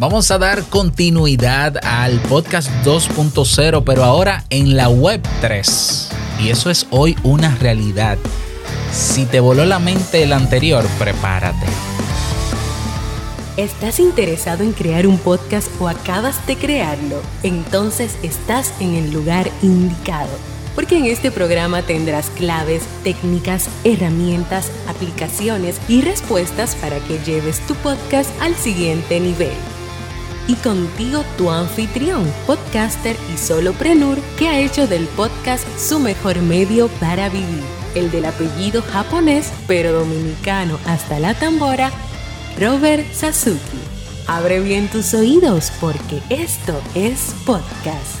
Vamos a dar continuidad al podcast 2.0, pero ahora en la web 3. Y eso es hoy una realidad. Si te voló la mente el anterior, prepárate. ¿Estás interesado en crear un podcast o acabas de crearlo? Entonces estás en el lugar indicado. Porque en este programa tendrás claves, técnicas, herramientas, aplicaciones y respuestas para que lleves tu podcast al siguiente nivel y contigo tu anfitrión, podcaster y soloprenur que ha hecho del podcast su mejor medio para vivir, el del apellido japonés pero dominicano hasta la tambora, Robert Sasuki. Abre bien tus oídos porque esto es podcast.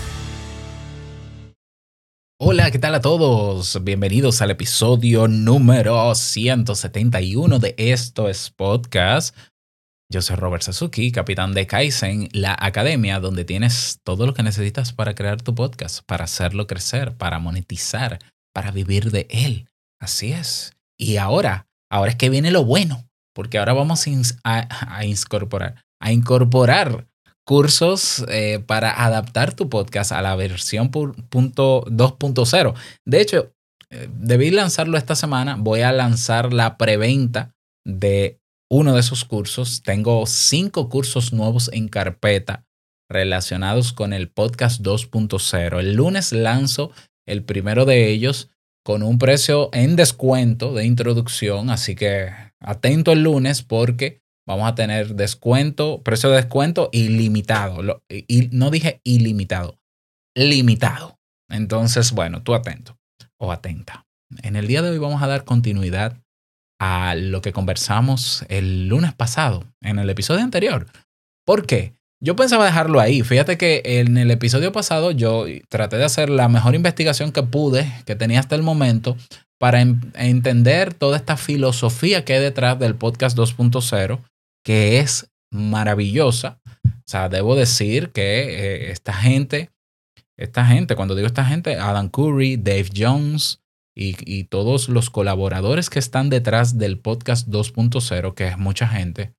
Hola, ¿qué tal a todos? Bienvenidos al episodio número 171 de Esto es Podcast. Yo soy Robert Sasuki, capitán de Kaizen, la academia donde tienes todo lo que necesitas para crear tu podcast, para hacerlo crecer, para monetizar, para vivir de él. Así es. Y ahora, ahora es que viene lo bueno, porque ahora vamos a, incorporar, a incorporar cursos eh, para adaptar tu podcast a la versión 2.0. De hecho, eh, debí lanzarlo esta semana. Voy a lanzar la preventa de uno de esos cursos. Tengo cinco cursos nuevos en carpeta relacionados con el podcast 2.0. El lunes lanzo el primero de ellos con un precio en descuento de introducción, así que atento el lunes porque vamos a tener descuento, precio de descuento ilimitado. Y no dije ilimitado, limitado. Entonces, bueno, tú atento o atenta. En el día de hoy vamos a dar continuidad a lo que conversamos el lunes pasado, en el episodio anterior. ¿Por qué? Yo pensaba dejarlo ahí. Fíjate que en el episodio pasado yo traté de hacer la mejor investigación que pude, que tenía hasta el momento, para entender toda esta filosofía que hay detrás del podcast 2.0, que es maravillosa. O sea, debo decir que eh, esta gente, esta gente, cuando digo esta gente, Adam Curry, Dave Jones, y, todos los colaboradores que están detrás del podcast 2.0, que es mucha gente,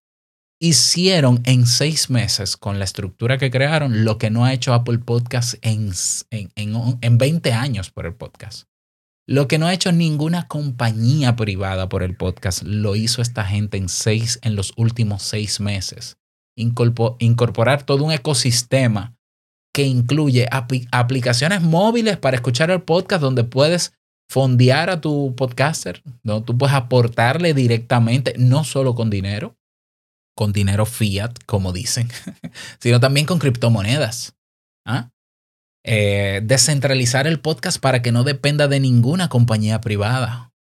hicieron en seis meses con la estructura que crearon lo que no ha hecho Apple Podcast en, en, en, 20 años por el podcast. Lo que no ha hecho ninguna compañía privada por el podcast lo hizo esta gente en, seis, en los últimos seis meses. Incorporar todo un ecosistema que incluye aplicaciones móviles para escuchar el podcast donde puedes fondear a tu podcaster, ¿no? Tú puedes aportarle directamente, no solo con dinero, con dinero fiat, como dicen, sino también con criptomonedas. ¿ah? Eh, descentralizar el podcast para que no dependa de ninguna compañía privada,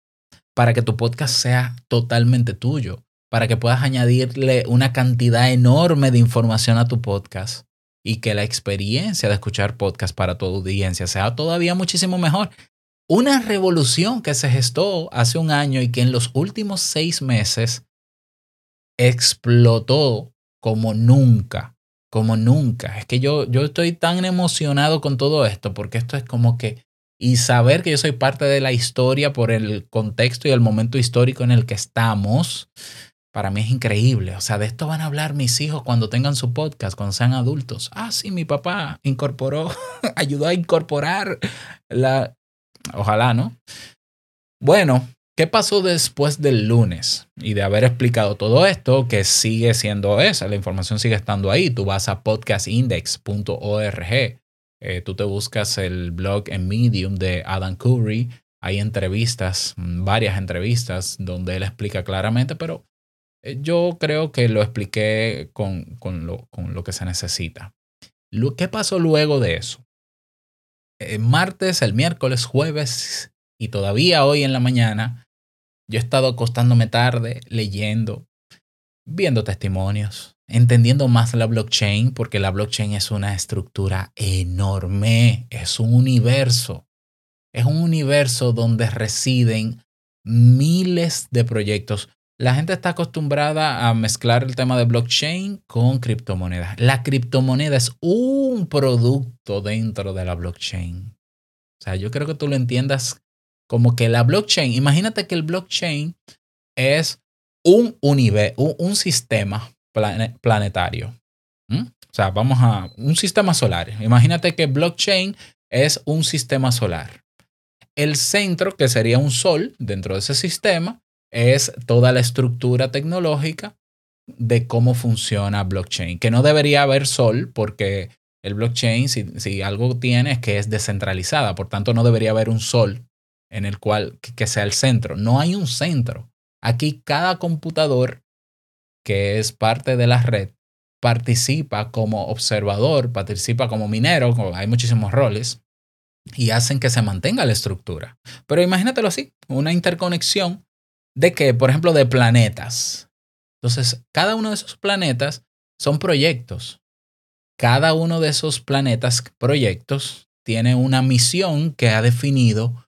para que tu podcast sea totalmente tuyo, para que puedas añadirle una cantidad enorme de información a tu podcast y que la experiencia de escuchar podcast para tu audiencia sea todavía muchísimo mejor. Una revolución que se gestó hace un año y que en los últimos seis meses explotó como nunca, como nunca. Es que yo, yo estoy tan emocionado con todo esto porque esto es como que, y saber que yo soy parte de la historia por el contexto y el momento histórico en el que estamos, para mí es increíble. O sea, de esto van a hablar mis hijos cuando tengan su podcast, cuando sean adultos. Ah, sí, mi papá incorporó, ayudó a incorporar la, Ojalá, ¿no? Bueno, ¿qué pasó después del lunes? Y de haber explicado todo esto, que sigue siendo esa, la información sigue estando ahí. Tú vas a podcastindex.org, eh, tú te buscas el blog en Medium de Adam Curry, hay entrevistas, varias entrevistas donde él explica claramente, pero eh, yo creo que lo expliqué con, con, lo, con lo que se necesita. ¿Qué pasó luego de eso? El eh, martes, el miércoles, jueves y todavía hoy en la mañana, yo he estado acostándome tarde, leyendo, viendo testimonios, entendiendo más la blockchain, porque la blockchain es una estructura enorme, es un universo, es un universo donde residen miles de proyectos. La gente está acostumbrada a mezclar el tema de blockchain con criptomonedas. La criptomoneda es un producto dentro de la blockchain. O sea, yo creo que tú lo entiendas como que la blockchain, imagínate que el blockchain es un, universo, un, sistema planetario. ¿Mm? O sea, vamos a un sistema solar. Imagínate que blockchain es un sistema solar. El centro, que sería un sol dentro de ese sistema, es toda la estructura tecnológica de cómo funciona blockchain. Que no debería haber sol porque el blockchain, si, algo tiene, es que es descentralizada. Por tanto, no debería haber un sol en el cual que sea el centro. No hay un centro. Aquí cada computador que es parte de la red participa como observador, participa como minero, hay muchísimos roles, y hacen que se mantenga la estructura. Pero imagínatelo así, una interconexión de que, por ejemplo, de planetas. Entonces, cada uno de esos planetas son proyectos. Cada uno de esos planetas, proyectos, tiene una misión que ha definido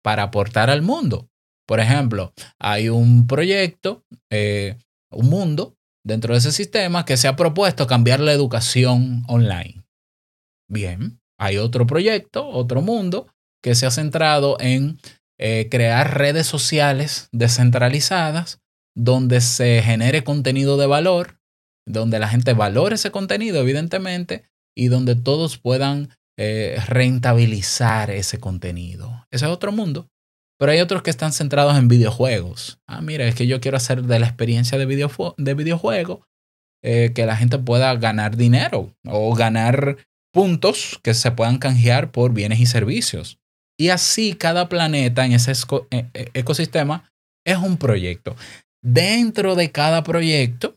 para aportar al mundo. Por ejemplo, hay un proyecto, eh, un mundo dentro de ese sistema que se ha propuesto cambiar la educación online. Bien, hay otro proyecto, otro mundo, que se ha centrado en eh, crear redes sociales descentralizadas donde se genere contenido de valor, donde la gente valore ese contenido, evidentemente, y donde todos puedan eh, rentabilizar ese contenido. Ese es otro mundo. Pero hay otros que están centrados en videojuegos. Ah, mira, es que yo quiero hacer de la experiencia de, de videojuego eh, que la gente pueda ganar dinero o ganar puntos que se puedan canjear por bienes y servicios. Y así cada planeta en ese e, e, ecosistema es un proyecto. Dentro de cada proyecto,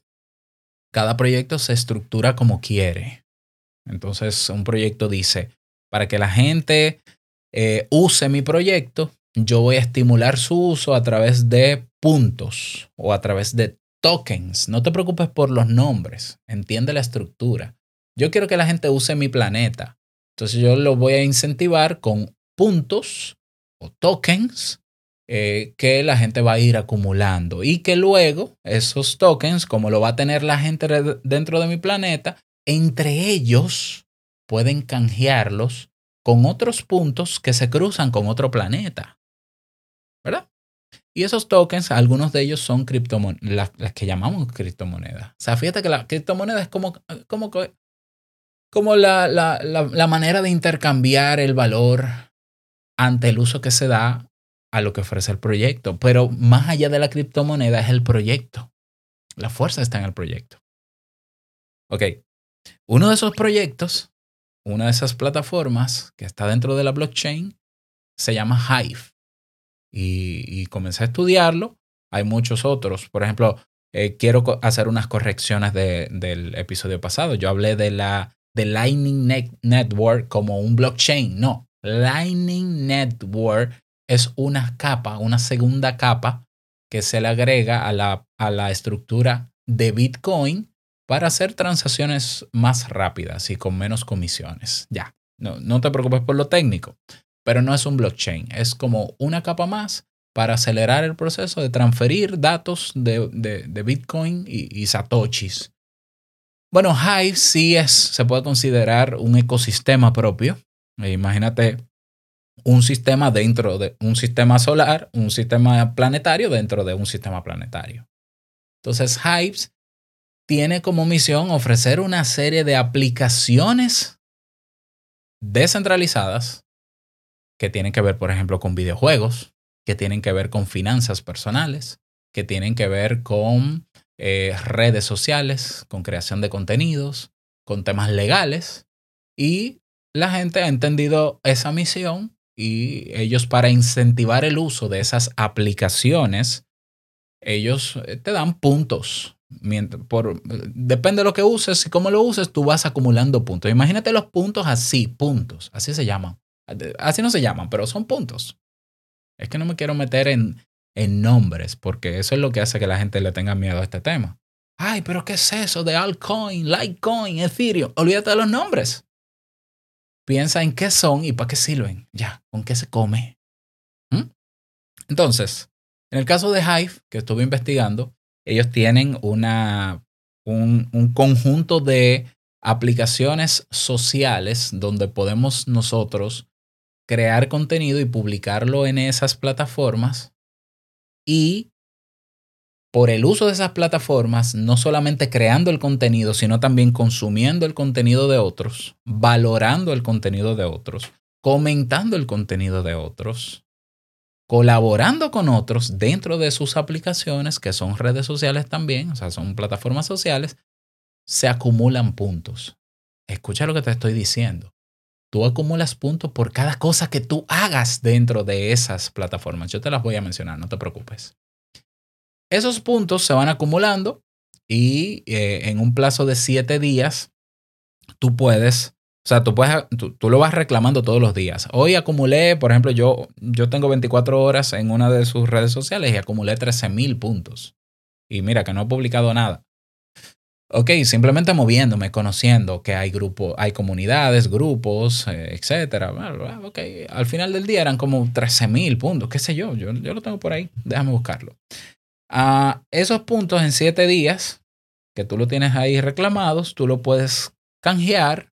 cada proyecto se estructura como quiere. Entonces, un proyecto dice, para que la gente eh, use mi proyecto, yo voy a estimular su uso a través de puntos o a través de tokens. No te preocupes por los nombres, entiende la estructura. Yo quiero que la gente use mi planeta. Entonces yo lo voy a incentivar con puntos o tokens eh, que la gente va a ir acumulando y que luego esos tokens, como lo va a tener la gente dentro de mi planeta, entre ellos pueden canjearlos con otros puntos que se cruzan con otro planeta. ¿Verdad? Y esos tokens, algunos de ellos son criptomonedas, las, que llamamos criptomonedas. O sea, fíjate que la criptomoneda es como, como, como la, la, la, manera de intercambiar el valor ante el uso que se da a lo que ofrece el proyecto. Pero más allá de la criptomoneda es el proyecto. La fuerza está en el proyecto. Ok, uno de esos proyectos, una de esas plataformas que está dentro de la blockchain, se llama Hive. Y, comencé a estudiarlo. Hay muchos otros. Por ejemplo, eh, quiero hacer unas correcciones del episodio pasado. Yo hablé de la de Lightning Network como un blockchain. No, Lightning Network es una capa, una segunda capa que se le agrega a la, a la estructura de Bitcoin para hacer transacciones más rápidas y con menos comisiones. Ya, no, no te preocupes por lo técnico, pero no es un blockchain, es como una capa más para acelerar el proceso de transferir datos de, de, Bitcoin y, y, Satoshis. Bueno, Hive sí es, se puede considerar un ecosistema propio. E imagínate un sistema dentro de un sistema solar, un sistema planetario dentro de un sistema planetario. Entonces, Hives tiene como misión ofrecer una serie de aplicaciones descentralizadas que tienen que ver, por ejemplo, con videojuegos, que tienen que ver con finanzas personales, que tienen que ver con eh, redes sociales, con creación de contenidos, con temas legales. Y la gente ha entendido esa misión y ellos para incentivar el uso de esas aplicaciones, ellos eh, te dan puntos por, depende de lo que uses y cómo lo uses, tú vas acumulando puntos. Imagínate los puntos así, puntos, así se llaman. Así no se llaman, pero son puntos. Es que no me quiero meter en, en nombres, porque eso es lo que hace que la gente le tenga miedo a este tema. Ay, pero ¿qué es eso de altcoin, litecoin, ethereum? Olvídate de los nombres. Piensa en qué son y para qué sirven. Ya, con qué se come. ¿Mm? Entonces, en el caso de Hive, que estuve investigando, ellos tienen una, un, un conjunto de aplicaciones sociales donde podemos nosotros crear contenido y publicarlo en esas plataformas y por el uso de esas plataformas, no solamente creando el contenido, sino también consumiendo el contenido de otros, valorando el contenido de otros, comentando el contenido de otros, colaborando con otros dentro de sus aplicaciones, que son redes sociales también, o sea, son plataformas sociales, se acumulan puntos. Escucha lo que te estoy diciendo. Tú acumulas puntos por cada cosa que tú hagas dentro de esas plataformas. Yo te las voy a mencionar, no te preocupes. Esos puntos se van acumulando y eh, en un plazo de siete días tú puedes, o sea, tú, lo vas reclamando todos los días. Hoy acumulé, por ejemplo, yo, yo tengo 24 horas en una de sus redes sociales y acumulé 13 mil puntos. Y mira que no he publicado nada. Ok, simplemente moviéndome, conociendo que hay grupos, hay comunidades, grupos, eh, etcétera. Ok, al final del día eran como 13 mil puntos, qué sé yo, yo, yo lo tengo por ahí, déjame buscarlo a esos puntos en siete días que tú lo tienes ahí reclamados, tú lo puedes canjear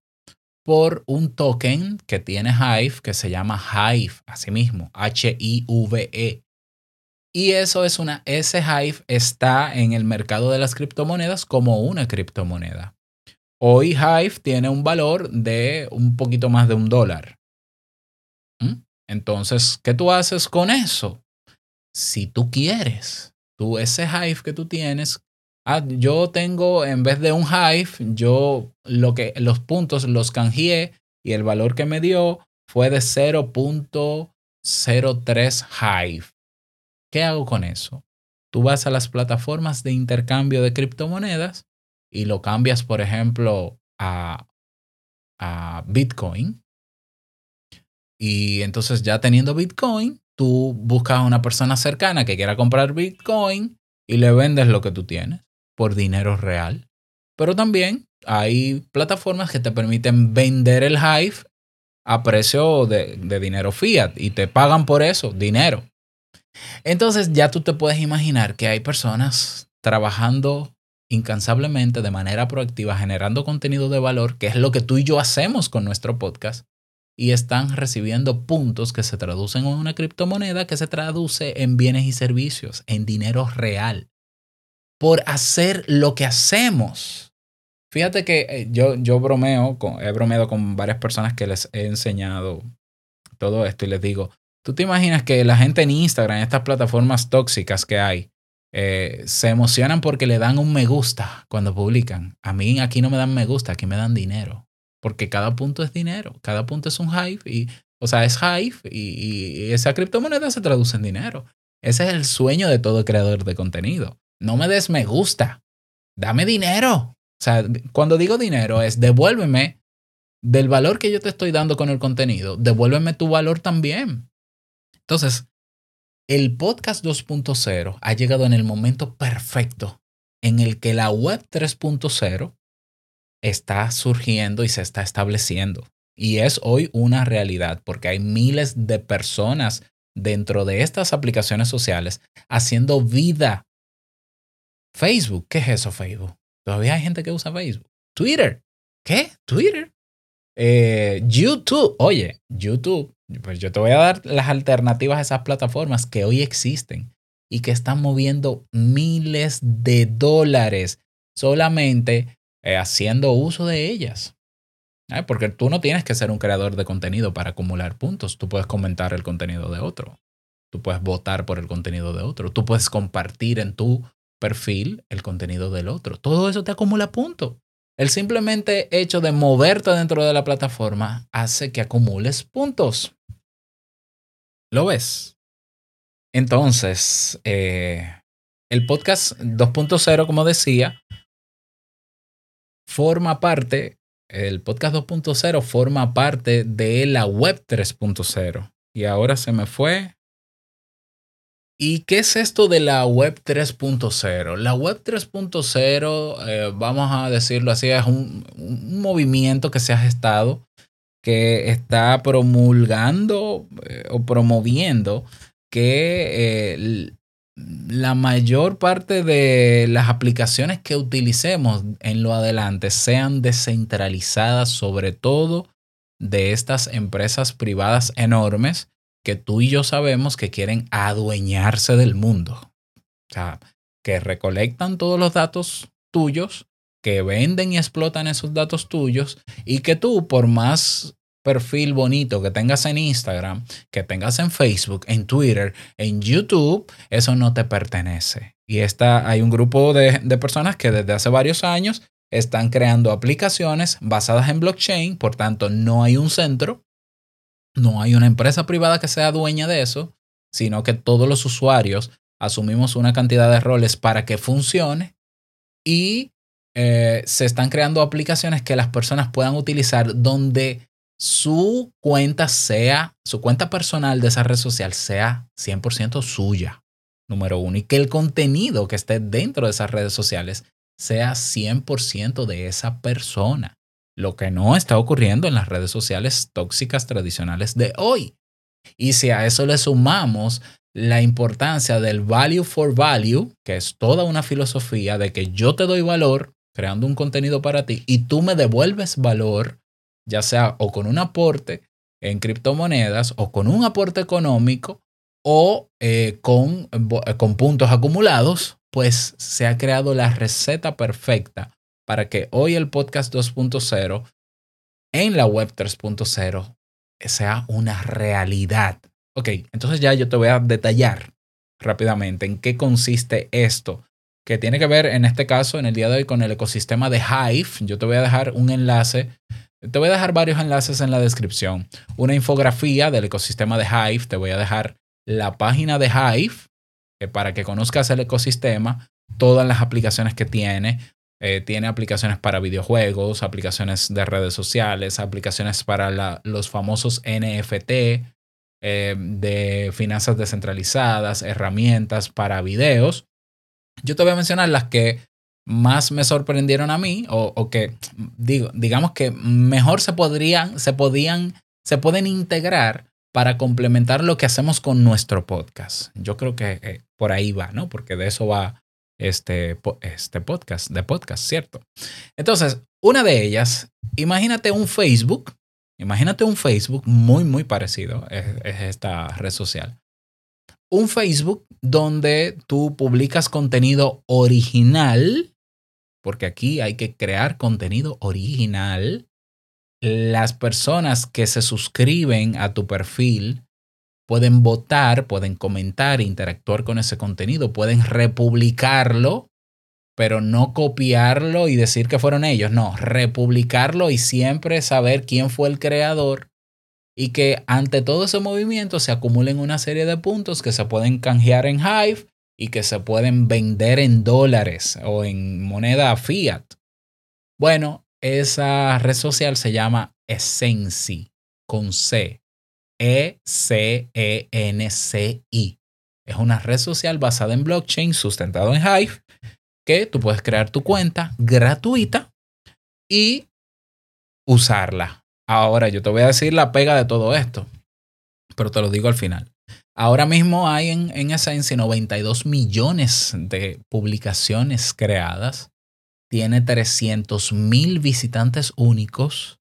por un token que tiene Hive que se llama Hive, así mismo, H-I-V-E. Y eso es una, ese Hive está en el mercado de las criptomonedas como una criptomoneda. Hoy Hive tiene un valor de un poquito más de un dólar. ¿Mm? Entonces, ¿qué tú haces con eso? Si tú quieres, tú ese Hive que tú tienes, ah, yo tengo, en vez de un Hive, yo lo que, los puntos los canjeé y el valor que me dio fue de 0.03 Hive. ¿Qué hago con eso? Tú vas a las plataformas de intercambio de criptomonedas y lo cambias, por ejemplo, a, a Bitcoin. Y entonces ya teniendo Bitcoin, tú buscas a una persona cercana que quiera comprar Bitcoin y le vendes lo que tú tienes por dinero real. Pero también hay plataformas que te permiten vender el Hive a precio de, dinero fiat y te pagan por eso, dinero. Entonces ya tú te puedes imaginar que hay personas trabajando incansablemente de manera proactiva, generando contenido de valor, que es lo que tú y yo hacemos con nuestro podcast, y están recibiendo puntos que se traducen en una criptomoneda que se traduce en bienes y servicios, en dinero real, por hacer lo que hacemos. Fíjate que eh, yo, yo bromeo, he bromeado con varias personas que les he enseñado todo esto y les digo, ¿tú te imaginas que la gente en Instagram, estas plataformas tóxicas que hay, eh, se emocionan porque le dan un me gusta cuando publican? A mí aquí no me dan me gusta, aquí me dan dinero porque cada punto es dinero, cada punto es un Hive, y, o sea, es Hive y, esa criptomoneda se traduce en dinero. Ese es el sueño de todo creador de contenido. No me des me gusta, dame dinero. O sea, cuando digo dinero es devuélveme del valor que yo te estoy dando con el contenido, devuélveme tu valor también. Entonces, el podcast 2.0 ha llegado en el momento perfecto en el que la web 3.0 está surgiendo y se está estableciendo. Y es hoy una realidad porque hay miles de personas dentro de estas aplicaciones sociales haciendo vida. Facebook, ¿qué es eso Facebook? Todavía hay gente que usa Facebook. Twitter, ¿qué? Twitter. Eh, YouTube, oye, YouTube, pues yo te voy a dar las alternativas a esas plataformas que hoy existen y que están moviendo miles de dólares solamente eh, haciendo uso de ellas. Porque tú no tienes que ser un creador de contenido para acumular puntos. Tú puedes comentar el contenido de otro. Tú puedes votar por el contenido de otro. Tú puedes compartir en tu perfil el contenido del otro. Todo eso te acumula puntos. El simplemente hecho de moverte dentro de la plataforma hace que acumules puntos. ¿Lo ves? Entonces, eh, el podcast 2.0, como decía, forma parte, el podcast 2.0 forma parte de la web 3.0. Y ahora se me fue. ¿Y qué es esto de la web 3.0? La web 3.0, eh, vamos a decirlo así, es un, movimiento que se ha gestado, que está promulgando eh, o promoviendo que eh, la mayor parte de las aplicaciones que utilicemos en lo adelante sean descentralizadas, sobre todo de estas empresas privadas enormes que tú y yo sabemos que quieren adueñarse del mundo. O sea, que recolectan todos los datos tuyos, que venden y explotan esos datos tuyos y que tú, por más perfil bonito que tengas en Instagram, que tengas en Facebook, en Twitter, en YouTube, eso no te pertenece. Y está, hay un grupo de, de personas que desde hace varios años están creando aplicaciones basadas en blockchain, por tanto no hay un centro, no hay una empresa privada que sea dueña de eso, sino que todos los usuarios asumimos una cantidad de roles para que funcione y eh, se están creando aplicaciones que las personas puedan utilizar donde su cuenta sea, su cuenta personal de esa red social sea 100% suya, número uno, y que el contenido que esté dentro de esas redes sociales sea 100% de esa persona, lo que no está ocurriendo en las redes sociales tóxicas tradicionales de hoy. Y si a eso le sumamos la importancia del value for value, que es toda una filosofía de que yo te doy valor creando un contenido para ti y tú me devuelves valor, ya sea o con un aporte en criptomonedas o con un aporte económico o eh, con, con puntos acumulados, pues se ha creado la receta perfecta para que hoy el podcast 2.0 en la web 3.0 sea una realidad. Ok, entonces ya yo te voy a detallar rápidamente en qué consiste esto, que tiene que ver en este caso, en el día de hoy, con el ecosistema de Hive. Yo te voy a dejar un enlace, te voy a dejar varios enlaces en la descripción. Una infografía del ecosistema de Hive, te voy a dejar la página de Hive para que conozcas el ecosistema, todas las aplicaciones que tiene, eh, tiene aplicaciones para videojuegos, aplicaciones de redes sociales, aplicaciones para los famosos NFT, eh, de finanzas descentralizadas, herramientas para videos. Yo te voy a mencionar las que más me sorprendieron a mí o, que digo, digamos que mejor se podrían, se podían, se pueden integrar para complementar lo que hacemos con nuestro podcast. Yo creo que eh, por ahí va, ¿no? Porque de eso va este, este podcast, de podcast, ¿cierto? Entonces, una de ellas, imagínate un Facebook, imagínate un Facebook muy, muy parecido, es, esta red social. Un Facebook donde tú publicas contenido original, porque aquí hay que crear contenido original. Las personas que se suscriben a tu perfil pueden votar, pueden comentar, interactuar con ese contenido, pueden republicarlo, pero no copiarlo y decir que fueron ellos, no, republicarlo y siempre saber quién fue el creador y que ante todo ese movimiento se acumulen una serie de puntos que se pueden canjear en Hive y que se pueden vender en dólares o en moneda fiat. Bueno, esa red social se llama Essenci con C. E-C-E-N-C-I. Es una red social basada en blockchain, sustentado en Hive, que tú puedes crear tu cuenta gratuita y usarla. Ahora yo te voy a decir la pega de todo esto, pero te lo digo al final. Ahora mismo hay en, en Essence 92 millones de publicaciones creadas. Tiene 300 mil visitantes únicos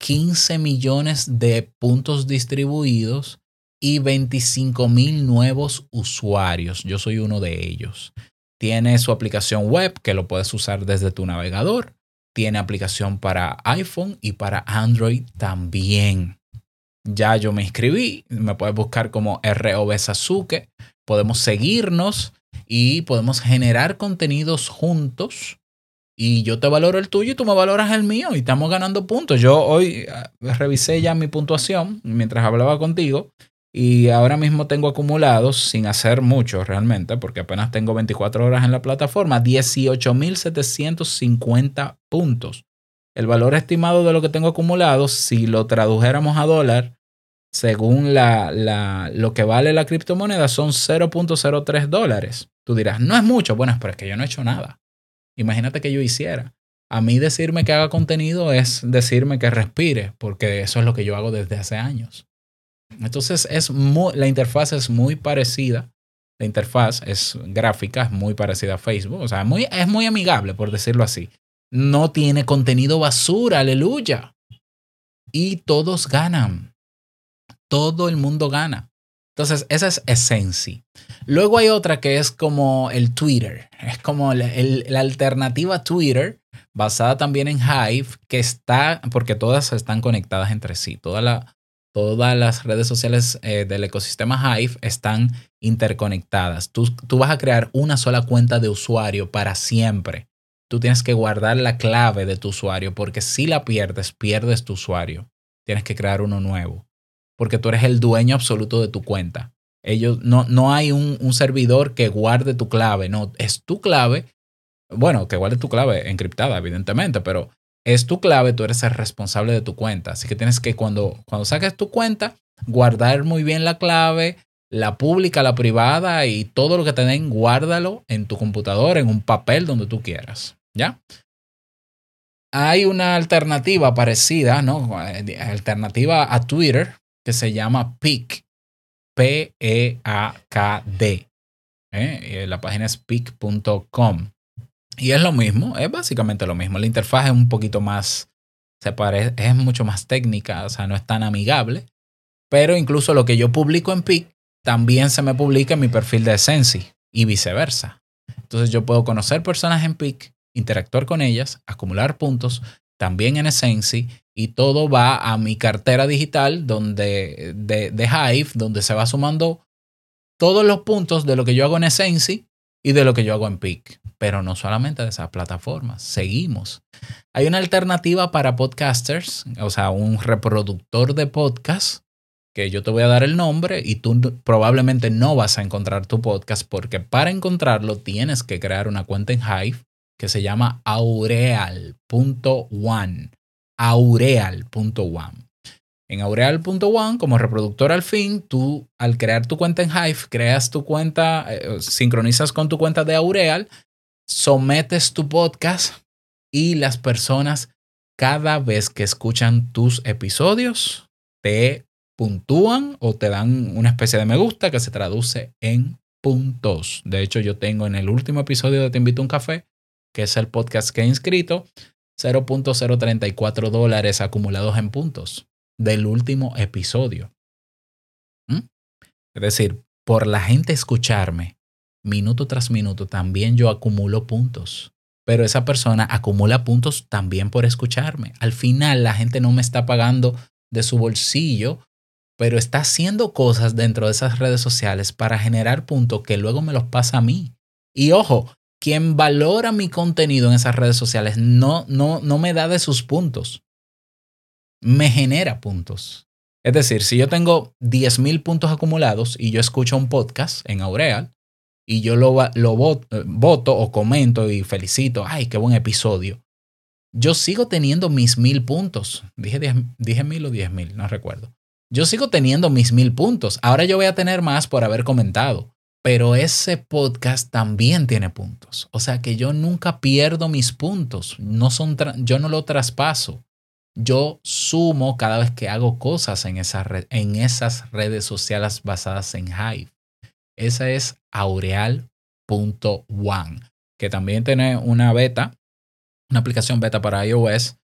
15 millones de puntos distribuidos y 25 mil nuevos usuarios. Yo soy uno de ellos. Tiene su aplicación web que lo puedes usar desde tu navegador. Tiene aplicación para iPhone y para Android también. Ya yo me inscribí, me puedes buscar como ROB Sasuke. Podemos seguirnos y podemos generar contenidos juntos y yo te valoro el tuyo y tú me valoras el mío y estamos ganando puntos. Yo hoy ah, revisé ya mi puntuación mientras hablaba contigo y ahora mismo tengo acumulados, sin hacer mucho realmente, porque apenas tengo 24 horas en la plataforma, 18.750 puntos. El valor estimado de lo que tengo acumulado, si lo tradujéramos a dólar, según la, la, lo que vale la criptomoneda, son 0.03 dólares. Tú dirás, no es mucho. Bueno, pero es que yo no he hecho nada. Imagínate que yo hiciera. A mí decirme que haga contenido es decirme que respire, porque eso es lo que yo hago desde hace años. Entonces, es la interfaz es muy parecida. La interfaz es gráfica, es muy parecida a Facebook. O sea, muy, es muy amigable, por decirlo así. No tiene contenido basura, aleluya. Y todos ganan. Todo el mundo gana. Entonces, esa es Essency. Luego hay otra que es como el Twitter. Es como la alternativa Twitter, basada también en Hive, que está, porque todas están conectadas entre sí. Toda la, todas las redes sociales eh, del ecosistema Hive están interconectadas. Tú, tú vas a crear una sola cuenta de usuario para siempre. Tú tienes que guardar la clave de tu usuario, porque si la pierdes, pierdes tu usuario. Tienes que crear uno nuevo porque tú eres el dueño absoluto de tu cuenta. Ellos, no, no hay un, un servidor que guarde tu clave, no, es tu clave. Bueno, que guarde tu clave encriptada, evidentemente, pero es tu clave, tú eres el responsable de tu cuenta. Así que tienes que cuando, cuando saques tu cuenta, guardar muy bien la clave, la pública, la privada y todo lo que te den, guárdalo en tu computador, en un papel donde tú quieras. ¿Ya? Hay una alternativa parecida, ¿no? Alternativa a Twitter, que se llama PEAK, P-E-A-K-D. ¿eh? La página es peak.com. Y es lo mismo, es básicamente lo mismo. La interfaz es un poquito más, se parece, es mucho más técnica, o sea, no es tan amigable. Pero incluso lo que yo publico en PIC también se me publica en mi perfil de Sensi y viceversa. Entonces yo puedo conocer personas en PIC, interactuar con ellas, acumular puntos, también en Essency y todo va a mi cartera digital donde, de, Hive, donde se va sumando todos los puntos de lo que yo hago en Essency y de lo que yo hago en Peak. Pero no solamente de esas plataformas, seguimos. Hay una alternativa para podcasters, o sea, un reproductor de podcast que yo te voy a dar el nombre y tú probablemente no vas a encontrar tu podcast porque para encontrarlo tienes que crear una cuenta en Hive que se llama aureal.one. Aureal.one. En aureal.one, como reproductor al fin, tú al crear tu cuenta en Hive, creas tu cuenta, eh, sincronizas con tu cuenta de Aureal, sometes tu podcast y las personas cada vez que escuchan tus episodios te puntúan o te dan una especie de me gusta que se traduce en puntos. De hecho, yo tengo en el último episodio de Te invito a un café, que es el podcast que he inscrito, 0.034 dólares acumulados en puntos del último episodio. ¿Mm? Es decir, por la gente escucharme minuto tras minuto, también yo acumulo puntos. Pero esa persona acumula puntos también por escucharme. Al final la gente no me está pagando de su bolsillo, pero está haciendo cosas dentro de esas redes sociales para generar puntos que luego me los pasa a mí. Y ojo, quien valora mi contenido en esas redes sociales no, me da de sus puntos. Me genera puntos. Es decir, si yo tengo 10.000 puntos acumulados y yo escucho un podcast en Aureal y yo lo, lo voto, o comento y felicito, ay, qué buen episodio, yo sigo teniendo mis mil puntos. Dije, dije mil o diez mil, no recuerdo. Yo sigo teniendo mis mil puntos. Ahora yo voy a tener más por haber comentado pero ese podcast también tiene puntos. O sea que yo nunca pierdo mis puntos. No son yo no lo traspaso. Yo sumo cada vez que hago cosas en, en esas redes sociales basadas en Hive. Esa es aureal.one, que también tiene una beta, una aplicación beta para iOS,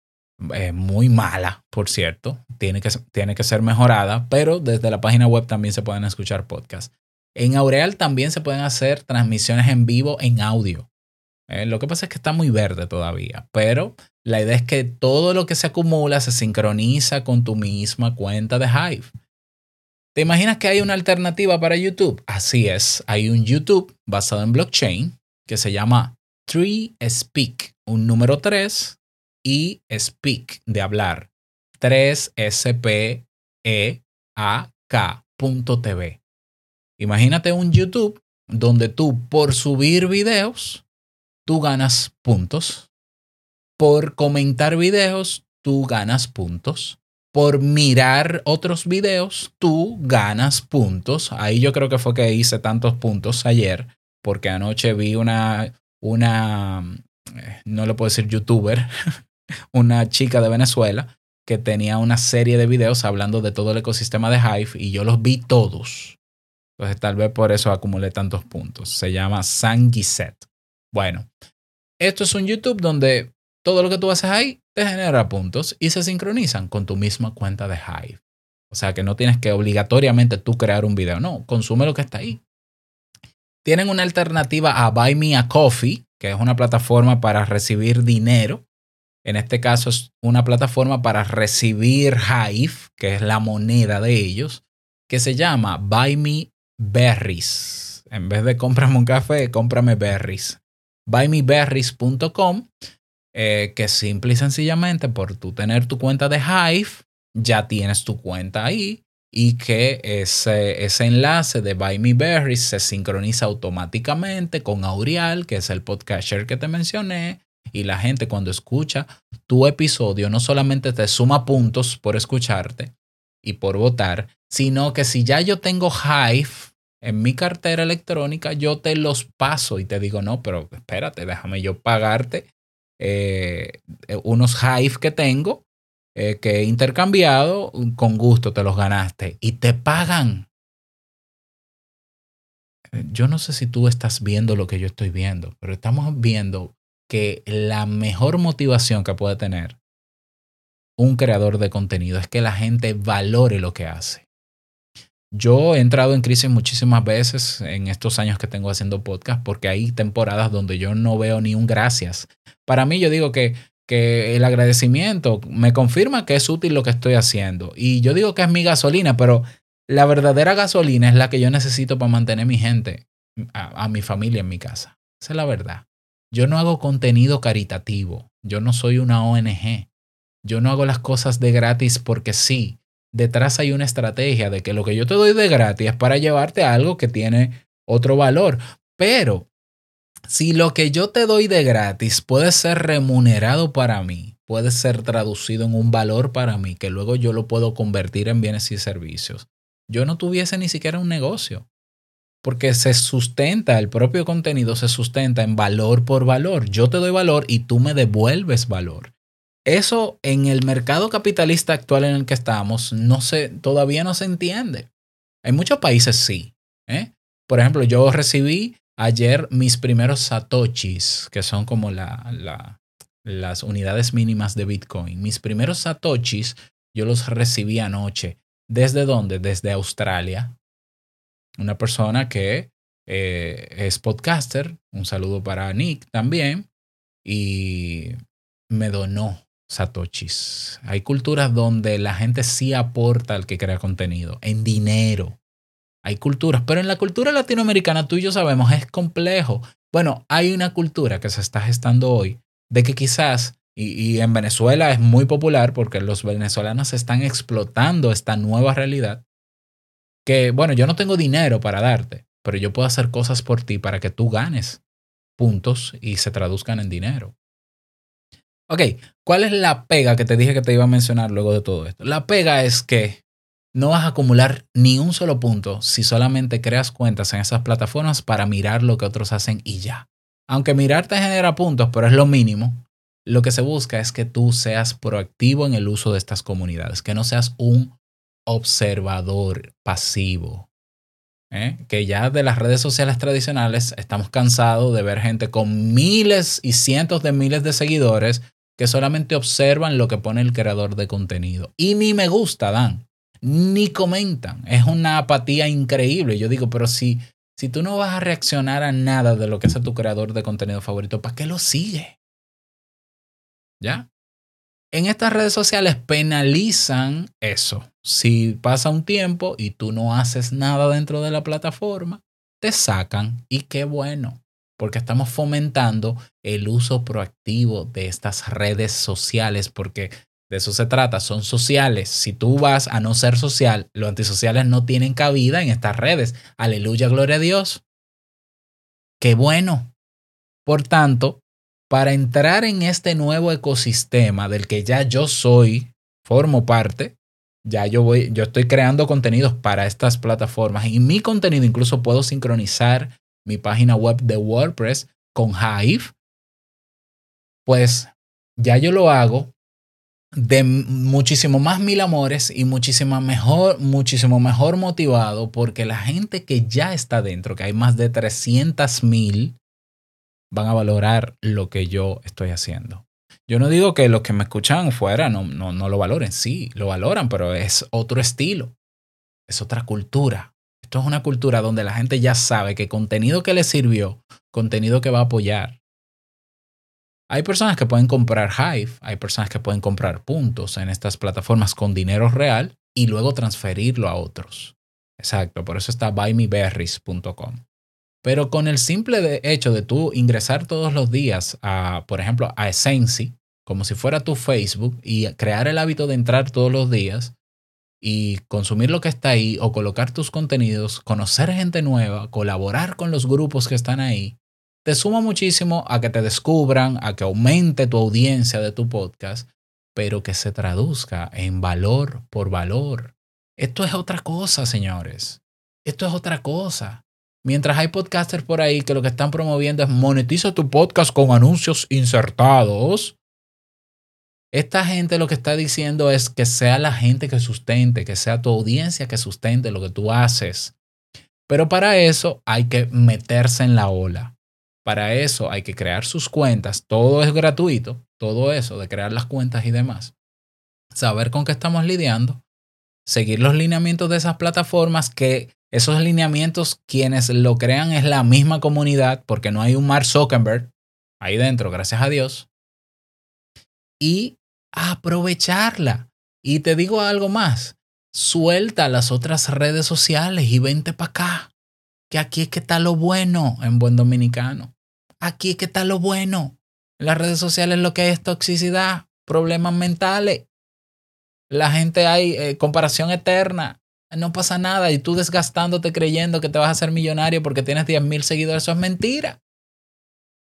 eh, muy mala, por cierto. Tiene que, tiene que ser mejorada, pero desde la página web también se pueden escuchar podcasts. En Aureal también se pueden hacer transmisiones en vivo en audio. Eh, lo que pasa es que está muy verde todavía, pero la idea es que todo lo que se acumula se sincroniza con tu misma cuenta de Hive. ¿Te imaginas que hay una alternativa para YouTube? Así es, hay un YouTube basado en blockchain que se llama 3Speak, un número 3 y Speak de hablar. 3SPEAK.tv. Imagínate un YouTube donde tú por subir videos, tú ganas puntos. Por comentar videos, tú ganas puntos. Por mirar otros videos, tú ganas puntos. Ahí yo creo que fue que hice tantos puntos ayer, porque anoche vi una, una, no le puedo decir youtuber, una chica de Venezuela que tenía una serie de videos hablando de todo el ecosistema de Hive y yo los vi todos. Entonces tal vez por eso acumulé tantos puntos. Se llama Sanguiset. Bueno, esto es un YouTube donde todo lo que tú haces ahí te genera puntos y se sincronizan con tu misma cuenta de Hive. O sea que no tienes que obligatoriamente tú crear un video. No, consume lo que está ahí. Tienen una alternativa a Buy Me a Coffee, que es una plataforma para recibir dinero. En este caso es una plataforma para recibir Hive, que es la moneda de ellos, que se llama Buy Me Berries. En vez de cómprame un café, cómprame berries. Buymeberries.com, eh, que simple y sencillamente por tú tener tu cuenta de Hive, ya tienes tu cuenta ahí y que ese, ese enlace de Buy Me Berries se sincroniza automáticamente con Aureal, que es el podcaster que te mencioné, y la gente cuando escucha tu episodio no solamente te suma puntos por escucharte y por votar, sino que si ya yo tengo Hive en mi cartera electrónica, yo te los paso y te digo, no, pero espérate, déjame yo pagarte eh, unos Hive que tengo eh, que he intercambiado, con gusto te los ganaste y te pagan. Yo no sé si tú estás viendo lo que yo estoy viendo, pero estamos viendo que la mejor motivación que puede tener un creador de contenido es que la gente valore lo que hace. Yo he entrado en crisis muchísimas veces en estos años que tengo haciendo podcast porque hay temporadas donde yo no veo ni un gracias. Para mí yo digo que que el agradecimiento me confirma que es útil lo que estoy haciendo. Y yo digo que es mi gasolina, pero la verdadera gasolina es la que yo necesito para mantener mi gente, a, mi familia en mi casa. Esa es la verdad. Yo no hago contenido caritativo. Yo no soy una ONG. Yo no hago las cosas de gratis porque sí. Detrás hay una estrategia de que lo que yo te doy de gratis es para llevarte a algo que tiene otro valor. Pero si lo que yo te doy de gratis puede ser remunerado para mí, puede ser traducido en un valor para mí, que luego yo lo puedo convertir en bienes y servicios, yo no tuviese ni siquiera un negocio. Porque se sustenta, el propio contenido se sustenta en valor por valor. Yo te doy valor y tú me devuelves valor. Eso en el mercado capitalista actual en el que estamos no se, todavía no se entiende. Hay muchos países sí. ¿eh? Por ejemplo, yo recibí ayer mis primeros satoshis, que son como la, las unidades mínimas de Bitcoin. Mis primeros satoshis yo los recibí anoche. ¿Desde dónde? Desde Australia. Una persona que eh, es podcaster. Un saludo para Nick también. Y me donó satoshis. Hay culturas donde la gente sí aporta al que crea contenido en dinero. Hay culturas, pero en la cultura latinoamericana tú y yo sabemos es complejo. Bueno, hay una cultura que se está gestando hoy de que quizás, y, en Venezuela es muy popular porque los venezolanos están explotando esta nueva realidad, que bueno, yo no tengo dinero para darte, pero yo puedo hacer cosas por ti para que tú ganes puntos y se traduzcan en dinero. Ok, ¿cuál es la pega que te dije que te iba a mencionar luego de todo esto? La pega es que no vas a acumular ni un solo punto si solamente creas cuentas en esas plataformas para mirar lo que otros hacen y ya. Aunque mirar te genera puntos, pero es lo mínimo, lo que se busca es que tú seas proactivo en el uso de estas comunidades, que no seas un observador pasivo. ¿eh? Que ya de las redes sociales tradicionales estamos cansados de ver gente con miles y cientos de miles de seguidores que solamente observan lo que pone el creador de contenido. Y ni me gusta, Dan ni comentan. Es una apatía increíble. Yo digo, pero si, si tú no vas a reaccionar a nada de lo que hace tu creador de contenido favorito, ¿para qué lo sigue? ¿Ya? En estas redes sociales penalizan eso. Si pasa un tiempo y tú no haces nada dentro de la plataforma, te sacan y qué bueno, porque estamos fomentando el uso proactivo de estas redes sociales, porque de eso se trata, son sociales. Si tú vas a no ser social, los antisociales no tienen cabida en estas redes. Aleluya, gloria a Dios. Qué bueno. Por tanto, para entrar en este nuevo ecosistema del que ya yo soy, formo parte, ya yo voy, yo estoy creando contenidos para estas plataformas y mi contenido incluso puedo sincronizar mi página web de WordPress con Hive. Pues ya yo lo hago de muchísimo más mil amores y muchísimo mejor, muchísimo mejor motivado porque la gente que ya está dentro, que hay más de 300 mil, van a valorar lo que yo estoy haciendo. Yo no digo que los que me escuchan fuera no, no, no lo valoren, sí, lo valoran, pero es otro estilo, es otra cultura. Es una cultura donde la gente ya sabe que contenido que le sirvió, contenido que va a apoyar. Hay personas que pueden comprar Hive, hay personas que pueden comprar puntos en estas plataformas con dinero real y luego transferirlo a otros. Exacto, por eso está buymeberries.com. Pero con el simple hecho de tú ingresar todos los días a, por ejemplo, a Essency, como si fuera tu Facebook, y crear el hábito de entrar todos los días y consumir lo que está ahí o colocar tus contenidos, conocer gente nueva, colaborar con los grupos que están ahí, te suma muchísimo a que te descubran, a que aumente tu audiencia de tu podcast, pero que se traduzca en valor por valor. Esto es otra cosa, señores. Esto es otra cosa. Mientras hay podcasters por ahí que lo que están promoviendo es monetiza tu podcast con anuncios insertados, esta gente lo que está diciendo es que sea la gente que sustente, que sea tu audiencia que sustente lo que tú haces. Pero para eso hay que meterse en la ola. Para eso hay que crear sus cuentas. Todo es gratuito. Todo eso de crear las cuentas y demás. Saber con qué estamos lidiando. Seguir los lineamientos de esas plataformas que esos lineamientos quienes lo crean es la misma comunidad porque no hay un Mark Zuckerberg ahí dentro, gracias a Dios. Y aprovecharla. Y te digo algo más. Suelta las otras redes sociales y vente para acá. Que aquí es que está lo bueno en buen dominicano. Aquí es que está lo bueno. En las redes sociales lo que es toxicidad, problemas mentales. La gente hay eh, comparación eterna. No pasa nada y tú desgastándote creyendo que te vas a hacer millonario porque tienes 10 mil seguidores. Eso es mentira.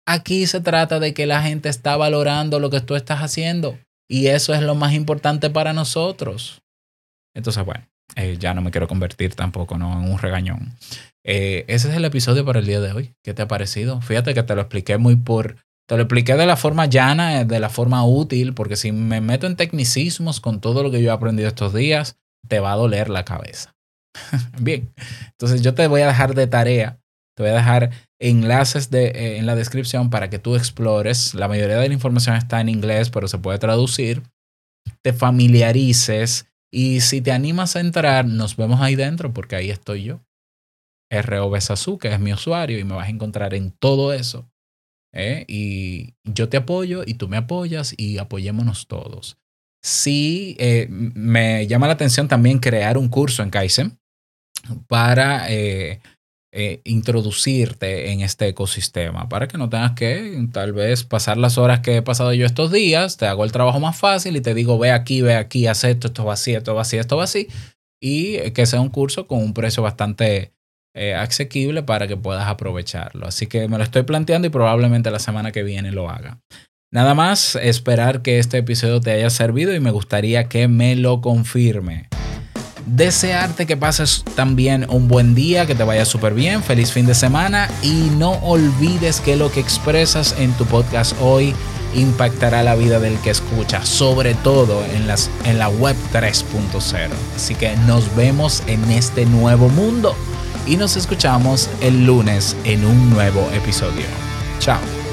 Aquí se trata de que la gente está valorando lo que tú estás haciendo y eso es lo más importante para nosotros. Entonces, bueno, eh, ya no me quiero convertir tampoco ¿no? en un regañón. Eh, ese es el episodio para el día de hoy. ¿Qué te ha parecido? Fíjate que te lo expliqué muy por... Te lo expliqué de la forma llana, eh, de la forma útil, porque si me meto en tecnicismos con todo lo que yo he aprendido estos días, te va a doler la cabeza. Bien, entonces yo te voy a dejar de tarea, te voy a dejar enlaces de, eh, en la descripción para que tú explores. La mayoría de la información está en inglés, pero se puede traducir. Te familiarices y si te animas a entrar, nos vemos ahí dentro porque ahí estoy yo. ROB que es mi usuario y me vas a encontrar en todo eso. ¿eh? Y yo te apoyo y tú me apoyas y apoyémonos todos. Sí, eh, me llama la atención también crear un curso en Kaizen para eh, introducirte en este ecosistema para que no tengas que tal vez pasar las horas que he pasado yo estos días, te hago el trabajo más fácil y te digo, ve aquí, ve aquí, haz esto, esto va así, esto va así, esto va así, y que sea un curso con un precio bastante eh, asequible para que puedas aprovecharlo. Así que me lo estoy planteando y probablemente la semana que viene lo haga. Nada más esperar que este episodio te haya servido y me gustaría que me lo confirme desearte que pases también un buen día, que te vaya súper bien, feliz fin de semana y no olvides que lo que expresas en tu podcast hoy impactará la vida del que escucha, sobre todo en, las, en la web 3.0. Así que nos vemos en este nuevo mundo y nos escuchamos el lunes en un nuevo episodio. Chao.